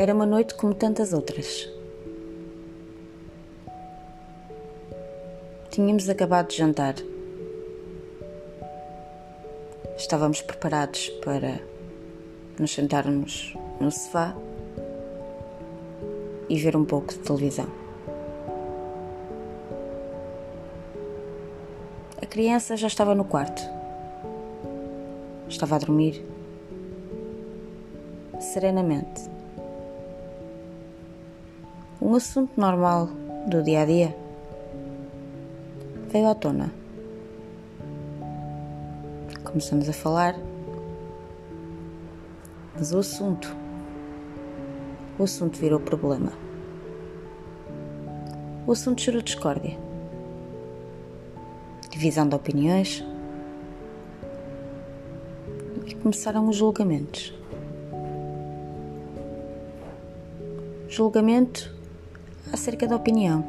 Era uma noite como tantas outras. Tínhamos acabado de jantar. Estávamos preparados para nos sentarmos no sofá e ver um pouco de televisão. A criança já estava no quarto. Estava a dormir serenamente. Um assunto normal do dia a dia veio à tona. Começamos a falar, mas o assunto, o assunto virou problema. O assunto gerou discórdia, divisão de opiniões e começaram os julgamentos. Julgamento acerca da opinião.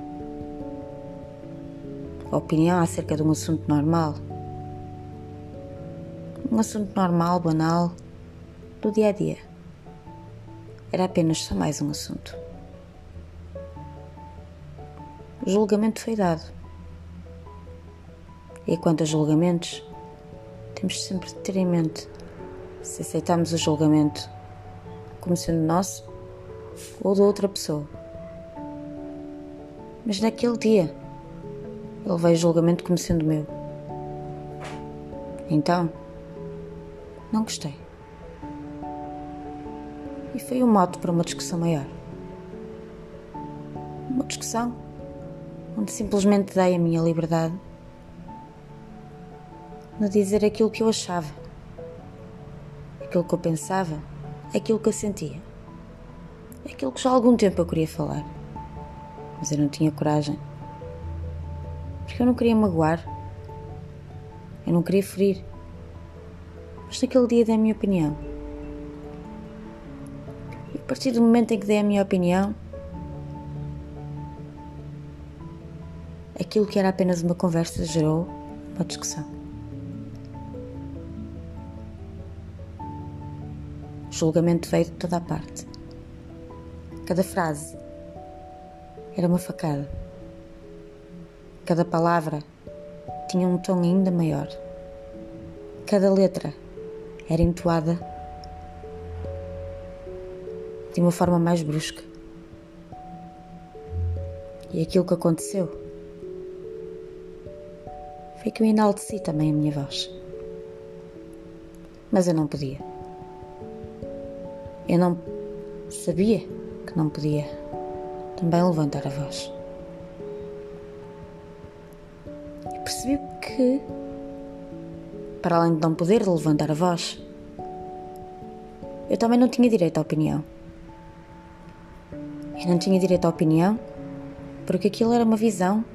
A opinião acerca de um assunto normal. Um assunto normal, banal, do dia a dia. Era apenas só mais um assunto. O julgamento foi dado. E quanto a julgamentos, temos sempre de ter em mente se aceitamos o julgamento como sendo nosso ou de outra pessoa. Mas naquele dia, ele veio julgamento como sendo meu. Então, não gostei. E foi um mote para uma discussão maior. Uma discussão onde simplesmente dei a minha liberdade de dizer aquilo que eu achava, aquilo que eu pensava, aquilo que eu sentia, aquilo que já há algum tempo eu queria falar mas eu não tinha coragem. Porque eu não queria magoar, eu não queria ferir. Mas naquele dia dei a minha opinião. E a partir do momento em que dei a minha opinião, aquilo que era apenas uma conversa gerou uma discussão. O julgamento veio de toda a parte. Cada frase era uma facada. Cada palavra tinha um tom ainda maior. Cada letra era entoada de uma forma mais brusca. E aquilo que aconteceu foi que eu enalteci também a minha voz. Mas eu não podia. Eu não sabia que não podia também levantar a voz. E percebi que, para além de não poder levantar a voz, eu também não tinha direito à opinião. Eu não tinha direito à opinião porque aquilo era uma visão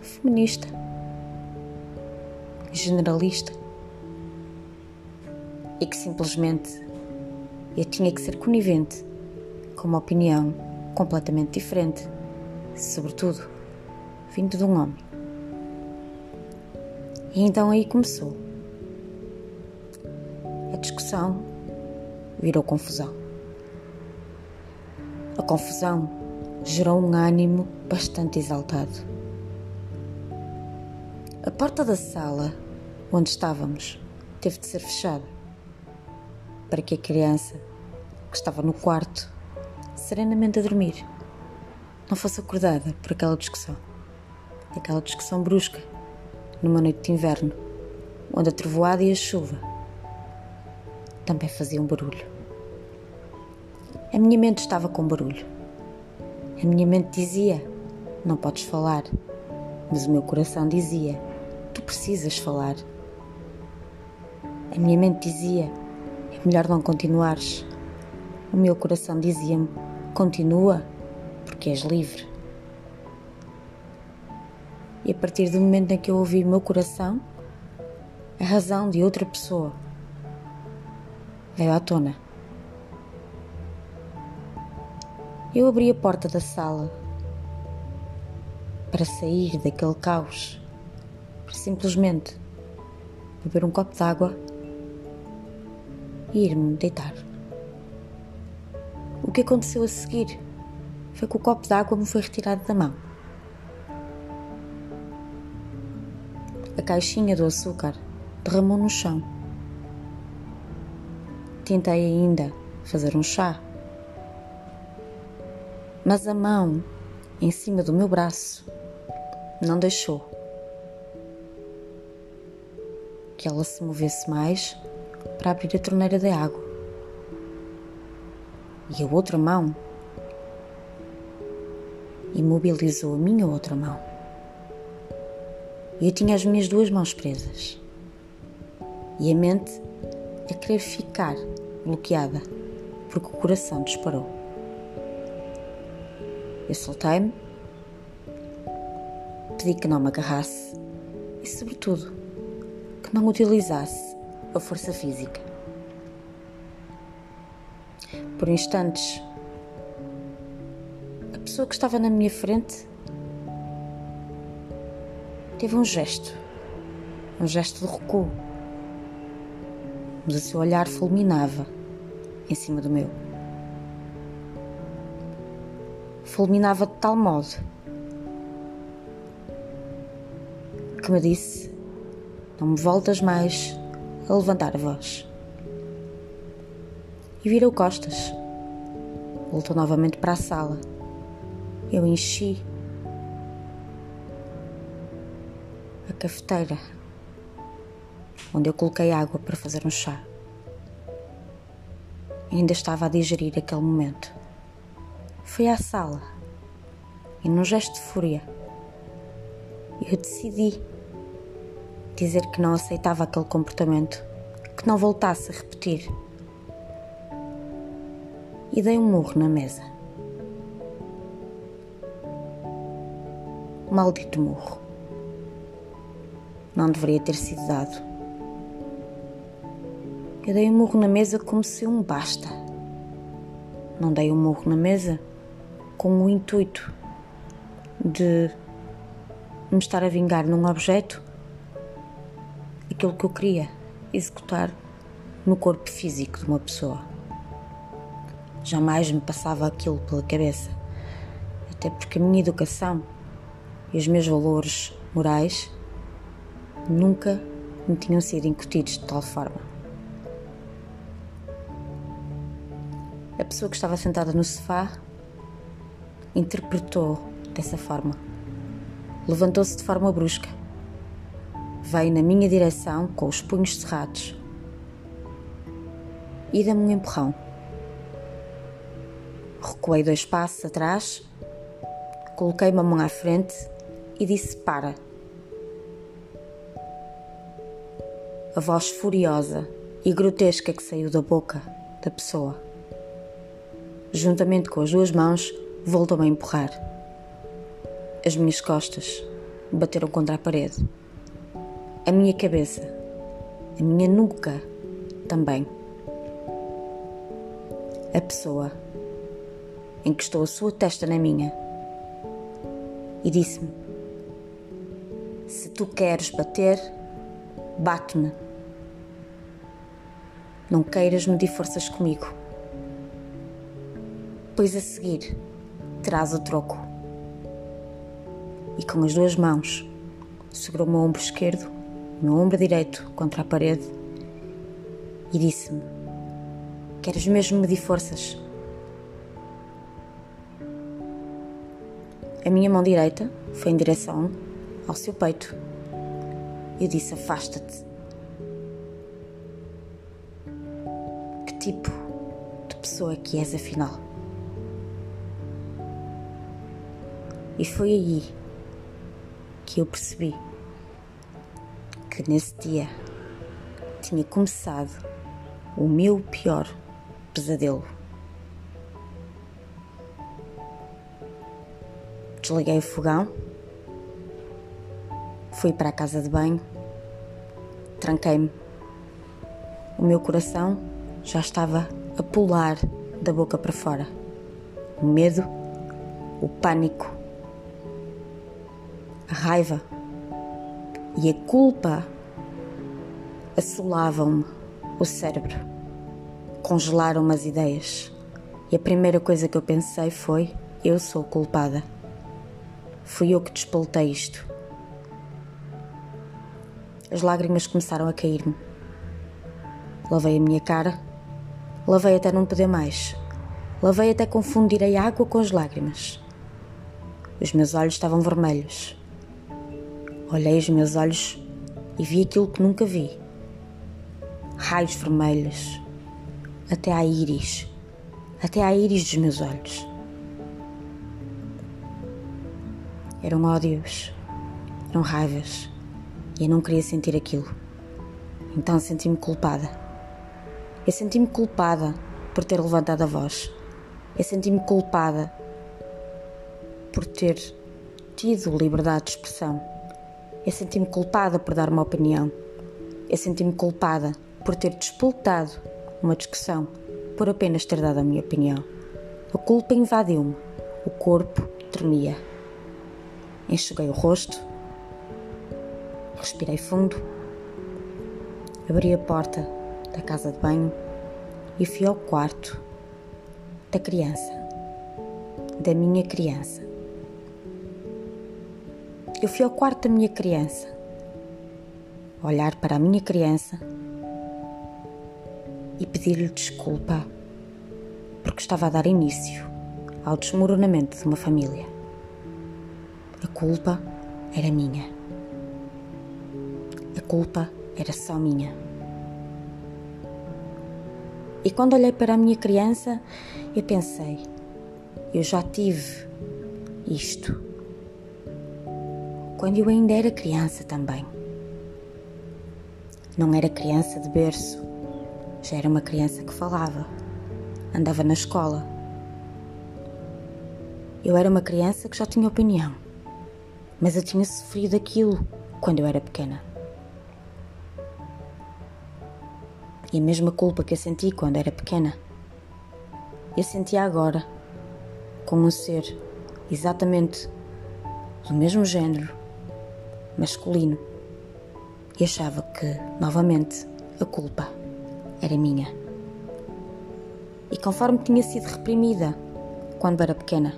feminista, generalista e que simplesmente eu tinha que ser conivente com uma opinião completamente diferente, sobretudo vindo de um homem. E então aí começou. A discussão virou confusão. A confusão gerou um ânimo bastante exaltado. A porta da sala onde estávamos teve de ser fechada para que a criança que estava no quarto serenamente a dormir, não fosse acordada por aquela discussão. Aquela discussão brusca, numa noite de inverno, onde a trovoada e a chuva também faziam barulho. A minha mente estava com barulho. A minha mente dizia: Não podes falar. Mas o meu coração dizia: Tu precisas falar. A minha mente dizia: É melhor não continuares. O meu coração dizia-me: Continua, porque és livre. E a partir do momento em que eu ouvi meu coração, a razão de outra pessoa veio à tona. Eu abri a porta da sala para sair daquele caos, para simplesmente beber um copo d'água e ir-me deitar. Que aconteceu a seguir foi que o copo d'água me foi retirado da mão. A caixinha do açúcar derramou no chão. Tentei ainda fazer um chá, mas a mão em cima do meu braço não deixou que ela se movesse mais para abrir a torneira de água. E a outra mão imobilizou a minha outra mão. Eu tinha as minhas duas mãos presas. E a mente a querer ficar bloqueada, porque o coração disparou. Eu soltei-me, pedi que não me agarrasse e, sobretudo, que não utilizasse a força física. Por instantes, a pessoa que estava na minha frente teve um gesto, um gesto de recuo, mas o seu olhar fulminava em cima do meu. Fulminava de tal modo que me disse: Não me voltas mais a levantar a voz. E virou costas. Voltou novamente para a sala. Eu enchi a cafeteira onde eu coloquei água para fazer um chá. Ainda estava a digerir aquele momento. Fui à sala e, num gesto de fúria, eu decidi dizer que não aceitava aquele comportamento, que não voltasse a repetir. E dei um murro na mesa. Maldito murro. Não deveria ter sido dado. Eu dei um murro na mesa como se um basta. Não dei um murro na mesa com o intuito de me estar a vingar num objeto aquilo que eu queria executar no corpo físico de uma pessoa. Jamais me passava aquilo pela cabeça, até porque a minha educação e os meus valores morais nunca me tinham sido incutidos de tal forma. A pessoa que estava sentada no sofá interpretou dessa forma. Levantou-se de forma brusca veio na minha direção com os punhos cerrados e deu-me um empurrão. Recuei dois passos atrás, coloquei uma mão à frente e disse: Para. A voz furiosa e grotesca que saiu da boca da pessoa, juntamente com as duas mãos, voltou-me a empurrar. As minhas costas bateram contra a parede a minha cabeça, a minha nuca também. A pessoa encostou a sua testa na minha e disse-me: Se tu queres bater, bate-me. Não queiras medir forças comigo, pois a seguir terás o troco. E com as duas mãos segurou o meu ombro esquerdo meu ombro direito contra a parede e disse-me: Queres mesmo medir forças? A minha mão direita foi em direção ao seu peito. Eu disse: Afasta-te. Que tipo de pessoa que és, afinal? E foi aí que eu percebi que nesse dia tinha começado o meu pior pesadelo. Desliguei o fogão, fui para a casa de banho, tranquei-me. O meu coração já estava a pular da boca para fora. O medo, o pânico, a raiva e a culpa assolavam-me o cérebro, congelaram-me as ideias, E a primeira coisa que eu pensei foi: eu sou culpada. Fui eu que despoltei isto. As lágrimas começaram a cair-me. Lavei a minha cara, lavei até não poder mais. Lavei até confundir a água com as lágrimas. Os meus olhos estavam vermelhos. Olhei os meus olhos e vi aquilo que nunca vi. Raios vermelhos, até à íris, até à íris dos meus olhos. Eram ódios, eram raivas, e eu não queria sentir aquilo. Então senti-me culpada. Eu senti-me culpada por ter levantado a voz. Eu senti-me culpada por ter tido liberdade de expressão. Eu senti-me culpada por dar uma opinião. Eu senti-me culpada por ter disputado uma discussão, por apenas ter dado a minha opinião. A culpa invadiu-me. O corpo tremia. Enxuguei o rosto, respirei fundo, abri a porta da casa de banho e fui ao quarto da criança, da minha criança. Eu fui ao quarto da minha criança, olhar para a minha criança e pedir-lhe desculpa porque estava a dar início ao desmoronamento de uma família. A culpa era minha. A culpa era só minha. E quando olhei para a minha criança, eu pensei: eu já tive isto. Quando eu ainda era criança também. Não era criança de berço, já era uma criança que falava, andava na escola. Eu era uma criança que já tinha opinião, mas eu tinha sofrido aquilo quando eu era pequena. E a mesma culpa que eu senti quando era pequena, eu sentia agora com um ser exatamente do mesmo género, masculino, e achava que, novamente, a culpa era minha. E conforme tinha sido reprimida quando era pequena,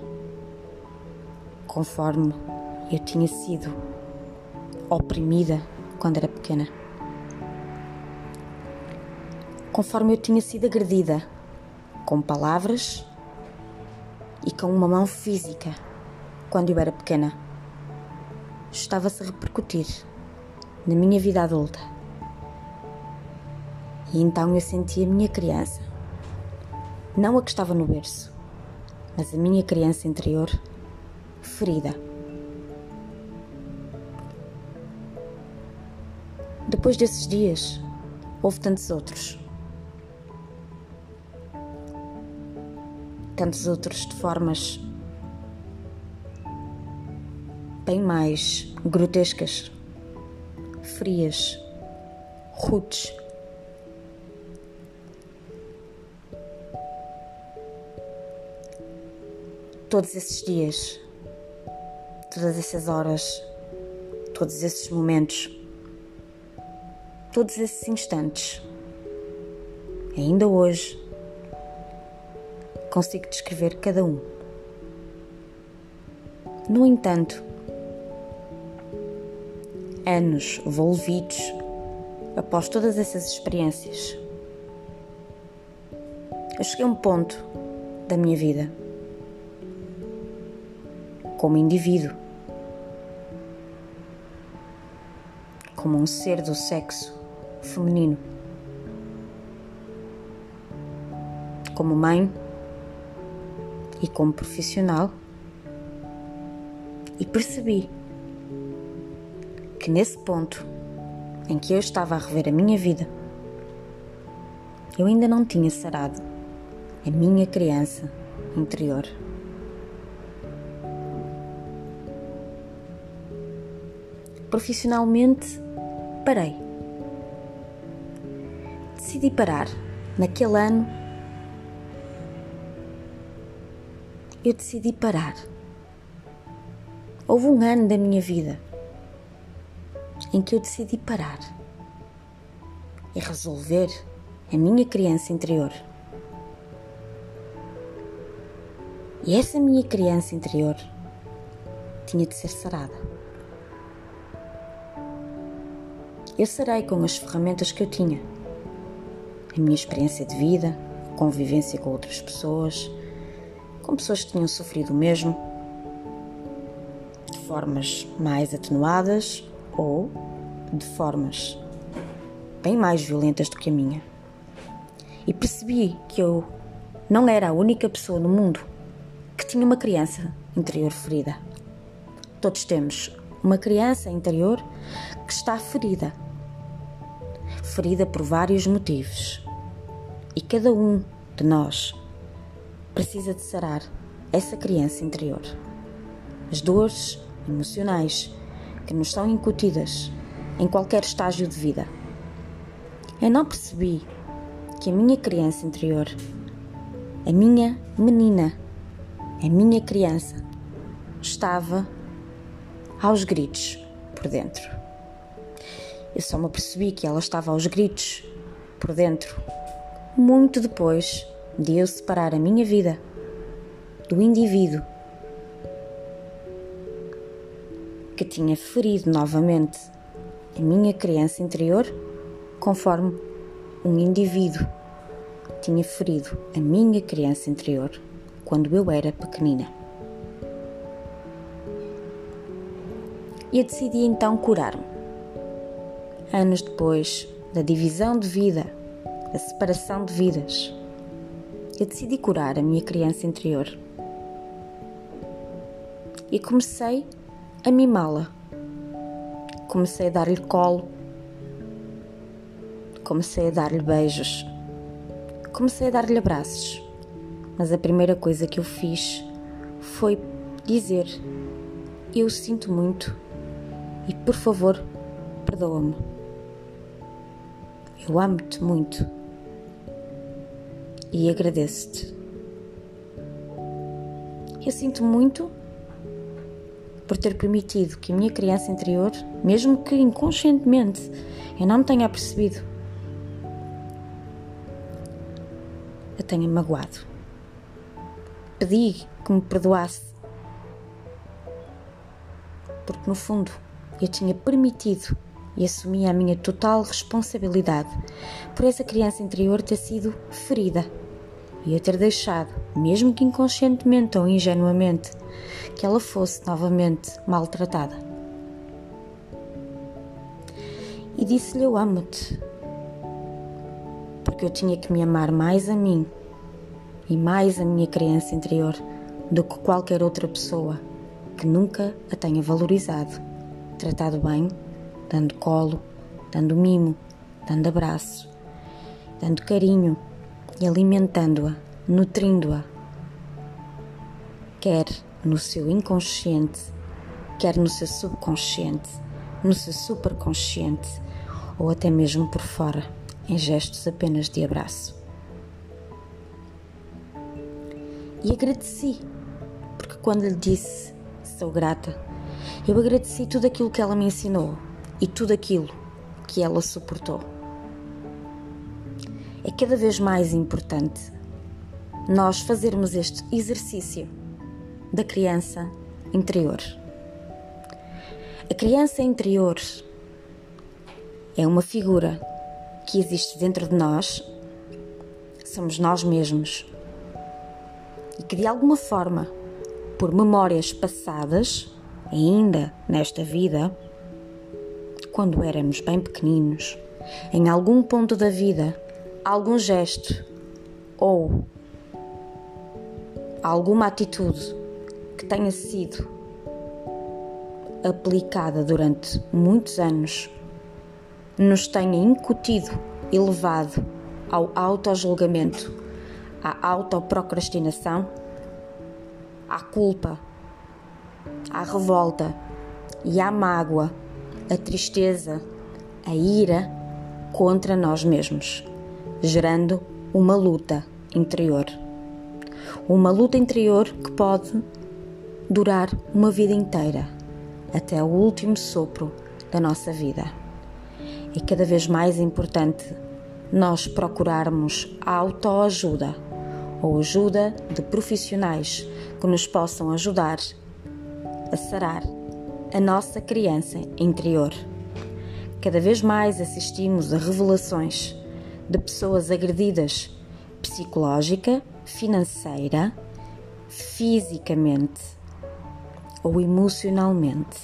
conforme eu tinha sido oprimida quando era pequena, conforme eu tinha sido agredida com palavras e com uma mão física quando eu era pequena, estava-se a repercutir na minha vida adulta. E então eu senti a minha criança, não a que estava no berço, mas a minha criança interior ferida. Depois desses dias, houve tantos outros. Tantos outros de formas bem mais grotescas, frias, rudes. Todos esses dias, todas essas horas, todos esses momentos, todos esses instantes, ainda hoje, consigo descrever cada um. No entanto, anos envolvidos após todas essas experiências. Eu cheguei a um ponto da minha vida como indivíduo, como um ser do sexo feminino, como mãe e como profissional, e percebi que nesse ponto em que eu estava a rever a minha vida, eu ainda não tinha sarado a minha criança interior. Profissionalmente, parei. Decidi parar. Naquele ano, eu decidi parar. Houve um ano da minha vida em que eu decidi parar e resolver a minha criança interior. E essa minha criança interior tinha de ser sarada. Eu sarei com as ferramentas que eu tinha, a minha experiência de vida, convivência com outras pessoas, com pessoas que tinham sofrido o mesmo, de formas mais atenuadas ou de formas bem mais violentas do que a minha. E percebi que eu não era a única pessoa no mundo que tinha uma criança interior ferida. Todos temos uma criança interior que está ferida. Ferida por vários motivos. E cada um de nós precisa de sarar essa criança interior. As dores emocionais que nos são incutidas em qualquer estágio de vida. Eu não percebi que a minha criança interior, a minha menina, a minha criança, estava aos gritos por dentro. Eu só me percebi que ela estava aos gritos por dentro muito depois de eu separar a minha vida do indivíduo que tinha ferido novamente a minha criança interior, conforme um indivíduo tinha ferido a minha criança interior quando eu era pequenina. E eu decidi então curar-me. Anos depois da divisão de vida, da separação de vidas, eu decidi curar a minha criança interior. E comecei a mimá-la. Comecei a dar-lhe colo. Comecei a dar-lhe beijos. Comecei a dar-lhe abraços. Mas a primeira coisa que eu fiz foi dizer: Eu sinto muito e por favor, perdoa-me. Eu amo-te muito e agradeço-te. Eu sinto muito por ter permitido que a minha criança interior, mesmo que inconscientemente eu não me tenha percebido, a tenha magoado. Pedi que me perdoasse, porque no fundo eu tinha permitido e assumia a minha total responsabilidade por essa criança interior ter sido ferida e eu ter deixado, mesmo que inconscientemente ou ingenuamente, que ela fosse novamente maltratada. E disse-lhe: Eu amo-te, porque eu tinha que me amar mais a mim e mais a minha criança interior do que qualquer outra pessoa que nunca a tenha valorizado, tratado bem, dando colo, dando mimo, dando abraço, dando carinho e alimentando-a, nutrindo-a, quer no seu inconsciente, quer no seu subconsciente, no seu superconsciente ou até mesmo por fora, em gestos apenas de abraço. E agradeci, porque quando lhe disse sou grata, eu agradeci tudo aquilo que ela me ensinou e tudo aquilo que ela suportou é cada vez mais importante nós fazermos este exercício da criança interior. A criança interior é uma figura que existe dentro de nós, somos nós mesmos, e que de alguma forma, por memórias passadas, ainda nesta vida, quando éramos bem pequeninos, em algum ponto da vida algum gesto ou alguma atitude que tenha sido aplicada durante muitos anos nos tenha incutido e levado ao autojulgamento, à autoprocrastinação, à culpa, à revolta e à mágoa, a tristeza, a ira contra nós mesmos gerando uma luta interior. Uma luta interior que pode durar uma vida inteira, até o último sopro da nossa vida. É cada vez mais importante nós procurarmos a autoajuda ou ajuda de profissionais que nos possam ajudar a sarar a nossa criança interior. Cada vez mais assistimos a revelações de pessoas agredidas psicológica, financeira, fisicamente ou emocionalmente,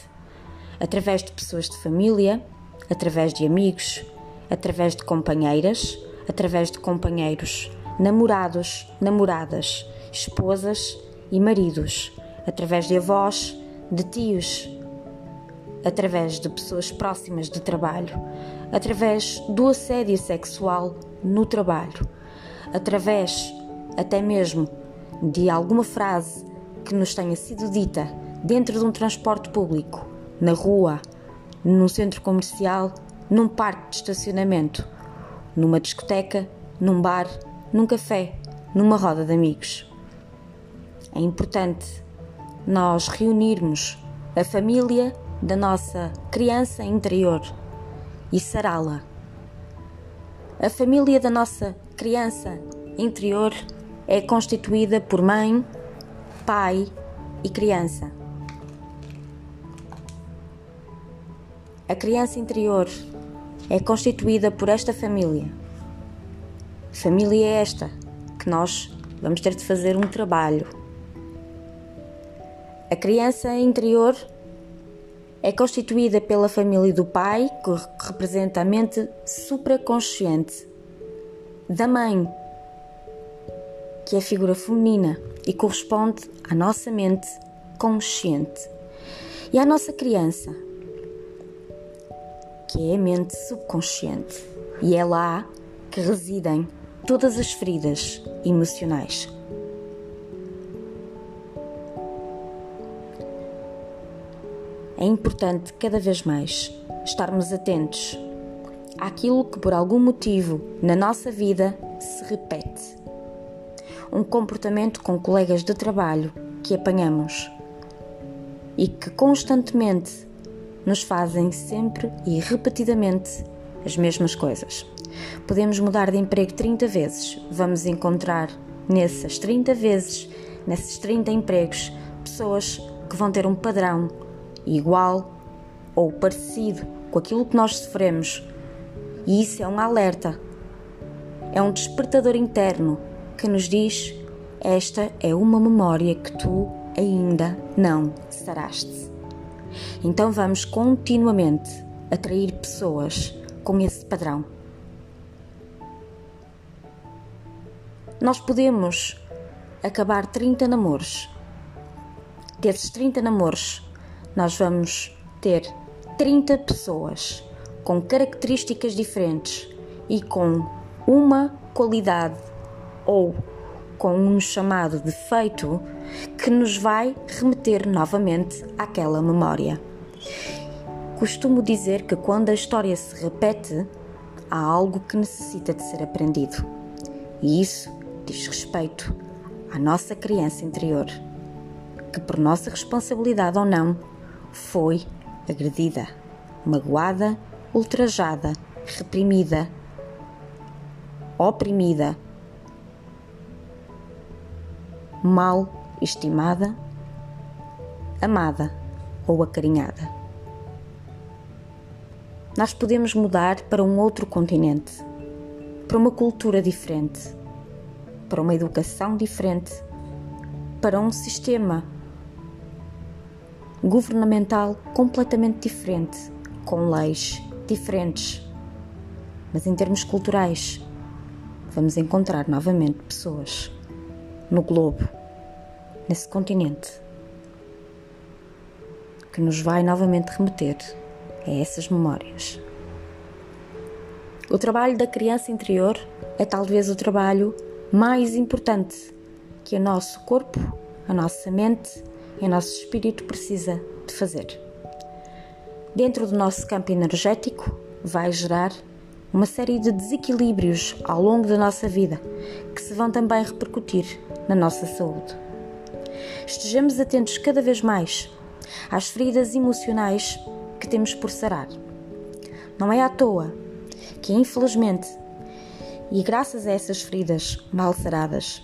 através de pessoas de família, através de amigos, através de companheiras, através de companheiros, namorados, namoradas, esposas e maridos, através de avós, de tios, através de pessoas próximas de trabalho, através do assédio sexual no trabalho, através até mesmo de alguma frase que nos tenha sido dita dentro de um transporte público, na rua, num centro comercial, num parque de estacionamento, numa discoteca, num bar, num café, numa roda de amigos. É importante nós reunirmos a família da nossa criança interior e sará-la. A família da nossa criança interior é constituída por mãe, pai e criança. A criança interior é constituída por esta família. Família é esta que nós vamos ter de fazer um trabalho. A criança interior é constituída pela família do pai, que representa a mente supraconsciente, da mãe, que é a figura feminina e corresponde à nossa mente consciente, e à nossa criança, que é a mente subconsciente, e é lá que residem todas as feridas emocionais. É importante cada vez mais estarmos atentos àquilo que por algum motivo na nossa vida se repete. Um comportamento com colegas de trabalho que apanhamos e que constantemente nos fazem sempre e repetidamente as mesmas coisas. Podemos mudar de emprego 30 vezes, vamos encontrar nessas 30 vezes, nesses 30 empregos, pessoas que vão ter um padrão igual ou parecido com aquilo que nós sofremos. E isso é um alerta, é um despertador interno que nos diz: esta é uma memória que tu ainda não saraste. Então vamos continuamente atrair pessoas com esse padrão. Nós podemos acabar 30 namoros. Desses 30 namoros, nós vamos ter 30 pessoas com características diferentes e com uma qualidade ou com um chamado defeito que nos vai remeter novamente àquela memória. Costumo dizer que quando a história se repete, há algo que necessita de ser aprendido. E isso diz respeito à nossa criança interior, que por nossa responsabilidade ou não, foi agredida, magoada, ultrajada, reprimida, oprimida, mal estimada, amada ou acarinhada. Nós podemos mudar para um outro continente, para uma cultura diferente, para uma educação diferente, para um sistema governamental completamente diferente, com leis diferentes. Mas em termos culturais, vamos encontrar novamente pessoas no globo, nesse continente, que nos vai novamente remeter a essas memórias. O trabalho da criança interior é talvez o trabalho mais importante que o nosso corpo, a nossa mente e o nosso espírito precisa de fazer. Dentro do nosso campo energético, vai gerar uma série de desequilíbrios ao longo da nossa vida que se vão também repercutir na nossa saúde. Estejamos atentos cada vez mais às feridas emocionais que temos por sarar. Não é à toa que, infelizmente, e graças a essas feridas mal saradas,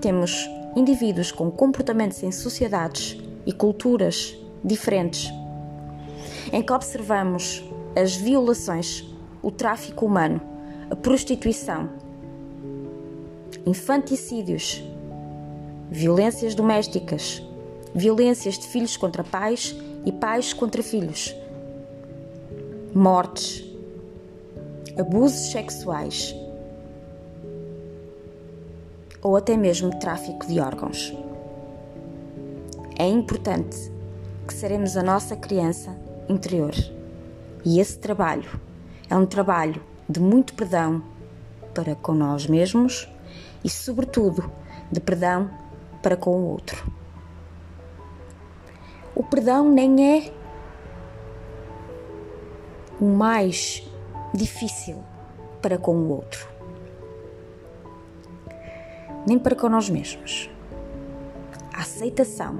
temos indivíduos com comportamentos em sociedades e culturas diferentes, em que observamos as violações, o tráfico humano, a prostituição, infanticídios, violências domésticas, violências de filhos contra pais e pais contra filhos, mortes, abusos sexuais ou até mesmo tráfico de órgãos. É importante que seremos a nossa criança interior. E esse trabalho é um trabalho de muito perdão para com nós mesmos e, sobretudo, de perdão para com o outro. O perdão nem é o mais difícil para com o outro, nem para com nós mesmos. A aceitação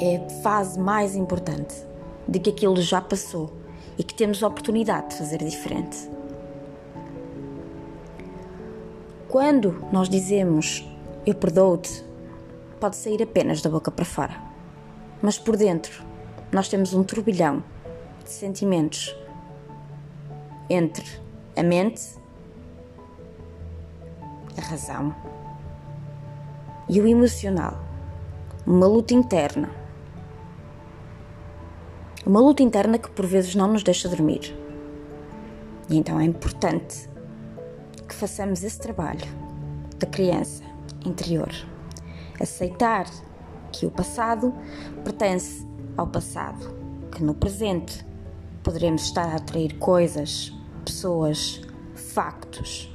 é a fase mais importante de que aquilo já passou e que temos a oportunidade de fazer diferente. Quando nós dizemos eu perdoo-te, pode sair apenas da boca para fora, mas por dentro nós temos um turbilhão de sentimentos entre a mente, a razão e o emocional, uma luta interna. Uma luta interna que por vezes não nos deixa dormir. E então é importante que façamos esse trabalho da criança interior. Aceitar que o passado pertence ao passado, que no presente poderemos estar a atrair coisas, pessoas, factos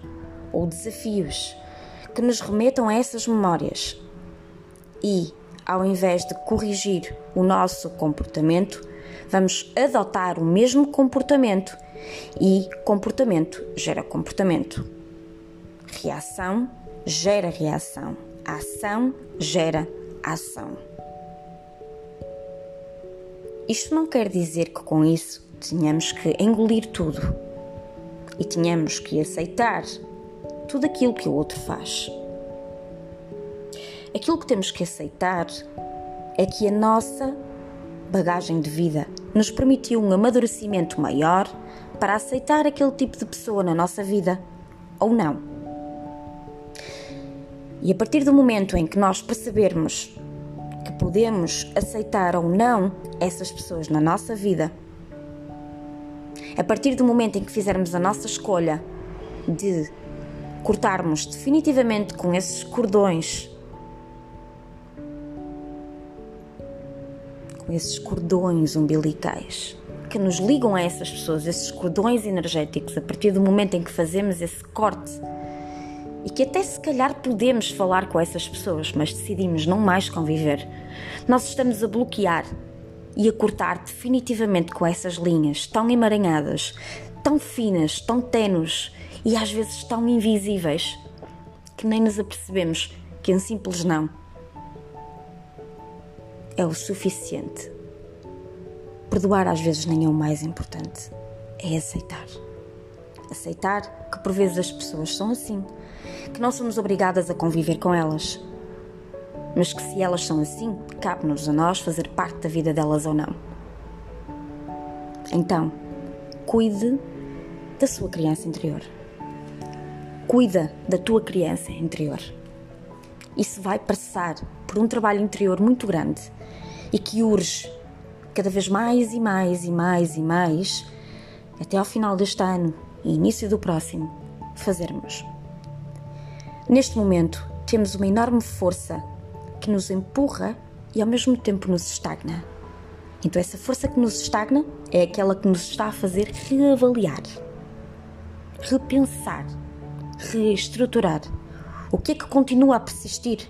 ou desafios que nos remetam a essas memórias. E, ao invés de corrigir o nosso comportamento, vamos adotar o mesmo comportamento e comportamento gera comportamento. Reação gera reação. Ação gera ação. Isto não quer dizer que com isso tínhamos que engolir tudo e tínhamos que aceitar tudo aquilo que o outro faz. Aquilo que temos que aceitar é que a nossa bagagem de vida nos permitiu um amadurecimento maior para aceitar aquele tipo de pessoa na nossa vida ou não. E a partir do momento em que nós percebermos que podemos aceitar ou não essas pessoas na nossa vida, a partir do momento em que fizermos a nossa escolha de cortarmos definitivamente com esses cordões, com esses cordões umbilicais que nos ligam a essas pessoas, esses cordões energéticos, a partir do momento em que fazemos esse corte. E que até se calhar podemos falar com essas pessoas, mas decidimos não mais conviver, nós estamos a bloquear e a cortar definitivamente com essas linhas tão emaranhadas, tão finas, tão tenues e às vezes tão invisíveis que nem nos apercebemos que um simples não é o suficiente. Perdoar às vezes nem é o mais importante, é aceitar. Aceitar que por vezes as pessoas são assim, que não somos obrigadas a conviver com elas, mas que se elas são assim, cabe-nos a nós fazer parte da vida delas ou não. Então, cuide da sua criança interior. Cuida da tua criança interior. Isso vai passar por um trabalho interior muito grande e que urge cada vez mais e mais e mais e mais até ao final deste ano e início do próximo fazermos. Neste momento, temos uma enorme força que nos empurra e ao mesmo tempo nos estagna. Então, essa força que nos estagna é aquela que nos está a fazer reavaliar, repensar, reestruturar. O que é que continua a persistir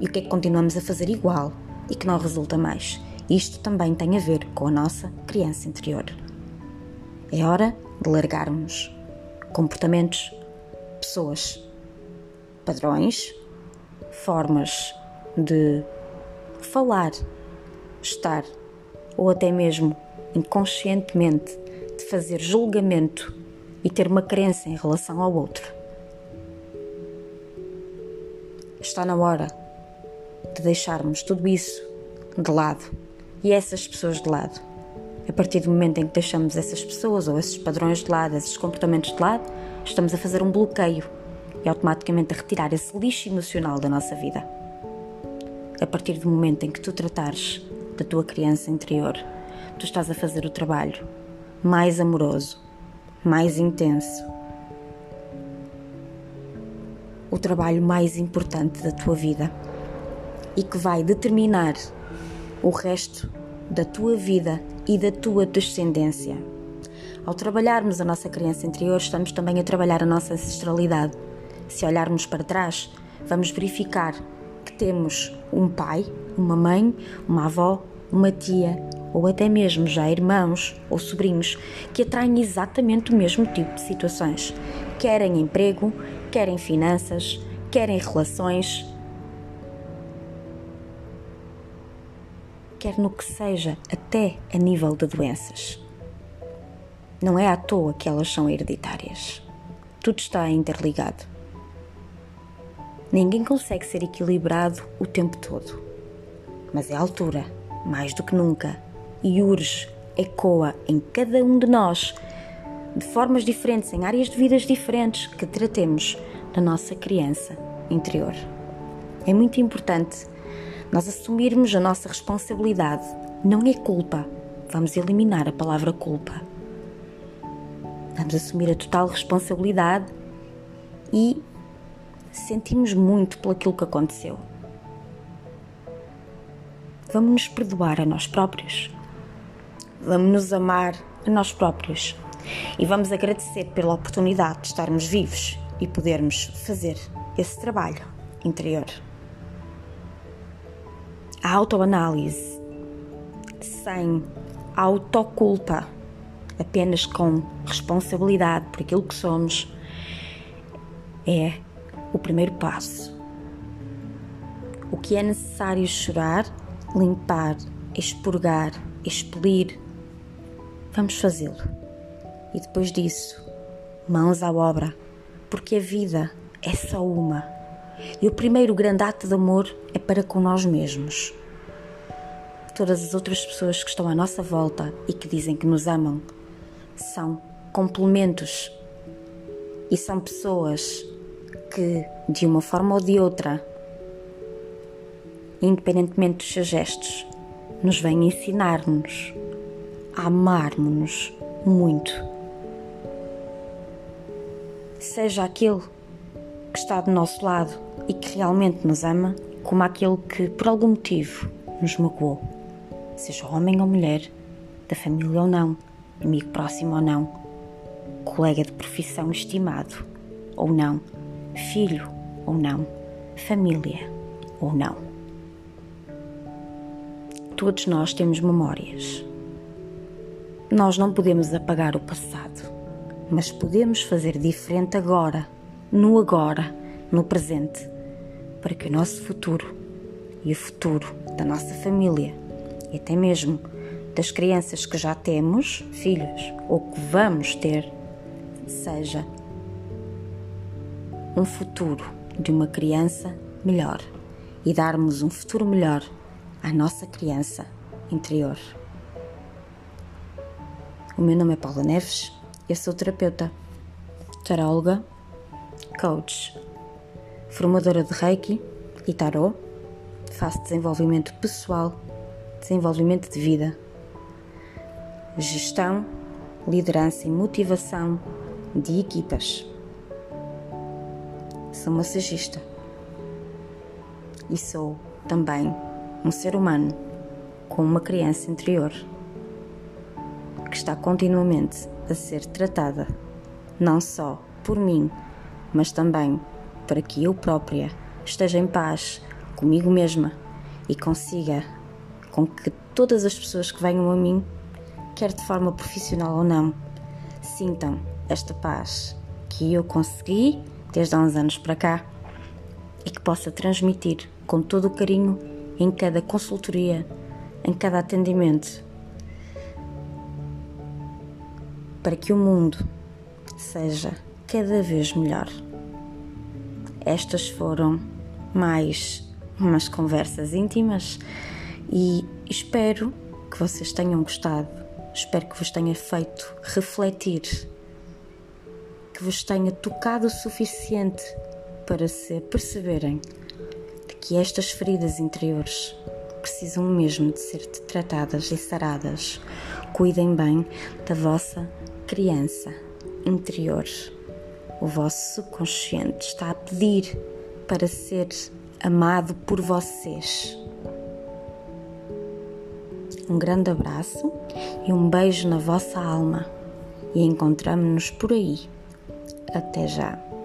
e o que é que continuamos a fazer igual e que não resulta mais. Isto também tem a ver com a nossa criança interior. É hora de largarmos comportamentos, pessoas padrões, formas de falar, estar ou até mesmo inconscientemente de fazer julgamento e ter uma crença em relação ao outro. está na hora de deixarmos tudo isso de lado e essas pessoas de lado. A partir do momento em que deixamos essas pessoas ou esses padrões de lado, esses comportamentos de lado, estamos a fazer um bloqueio e automaticamente a retirar esse lixo emocional da nossa vida. A partir do momento em que tu tratares da tua criança interior, tu estás a fazer o trabalho mais amoroso, mais intenso, o trabalho mais importante da tua vida e que vai determinar o resto da tua vida e da tua descendência. Ao trabalharmos a nossa criança interior, estamos também a trabalhar a nossa ancestralidade. Se olharmos para trás, vamos verificar que temos um pai, uma mãe, uma avó, uma tia ou até mesmo já irmãos ou sobrinhos que atraem exatamente o mesmo tipo de situações. Querem emprego, querem finanças, querem relações, quer no que seja, até a nível de doenças. Não é à toa que elas são hereditárias. Tudo está interligado. Ninguém consegue ser equilibrado o tempo todo. Mas é a altura, mais do que nunca, e urge, ecoa em cada um de nós, de formas diferentes, em áreas de vidas diferentes, que tratemos da nossa criança interior. É muito importante nós assumirmos a nossa responsabilidade. Não é culpa. Vamos eliminar a palavra culpa. Vamos assumir a total responsabilidade e sentimos muito por aquilo que aconteceu. Vamos nos perdoar a nós próprios. Vamos nos amar a nós próprios. E vamos agradecer pela oportunidade de estarmos vivos e podermos fazer esse trabalho interior. A autoanálise sem autoculpa, apenas com responsabilidade por aquilo que somos, é o primeiro passo. O que é necessário chorar, limpar, expurgar, expelir, vamos fazê-lo. E depois disso, mãos à obra porque a vida é só uma. E o primeiro grande ato de amor é para com nós mesmos. Todas as outras pessoas que estão à nossa volta e que dizem que nos amam são complementos e são pessoas que, de uma forma ou de outra, independentemente dos seus gestos, nos vêm ensinar-nos a amar-nos muito seja aquele que está do nosso lado e que realmente nos ama, como aquele que, por algum motivo, nos magoou, seja homem ou mulher, da família ou não, amigo próximo ou não, colega de profissão estimado ou não, filho ou não, família ou não. Todos nós temos memórias. Nós não podemos apagar o passado mas podemos fazer diferente agora, no agora, no presente, para que o nosso futuro e o futuro da nossa família e até mesmo das crianças que já temos, filhos, ou que vamos ter, seja um futuro de uma criança melhor e darmos um futuro melhor à nossa criança interior. O meu nome é Paula Neves eu sou terapeuta, taróloga, coach, formadora de Reiki e Tarot. Faço desenvolvimento pessoal, desenvolvimento de vida, gestão, liderança e motivação de equipas. Sou massagista e sou também um ser humano com uma criança interior que está continuamente a ser tratada, não só por mim, mas também para que eu própria esteja em paz comigo mesma e consiga com que todas as pessoas que venham a mim, quer de forma profissional ou não, sintam esta paz que eu consegui desde há uns anos para cá e que possa transmitir com todo o carinho em cada consultoria, em cada atendimento para que o mundo seja cada vez melhor. Estas foram mais umas conversas íntimas e espero que vocês tenham gostado. Espero que vos tenha feito refletir, que vos tenha tocado o suficiente para se perceberem de que estas feridas interiores precisam mesmo de ser tratadas e saradas. Cuidem bem da vossa criança interior. O vosso subconsciente está a pedir para ser amado por vocês. Um grande abraço e um beijo na vossa alma. E encontramos-nos por aí. Até já!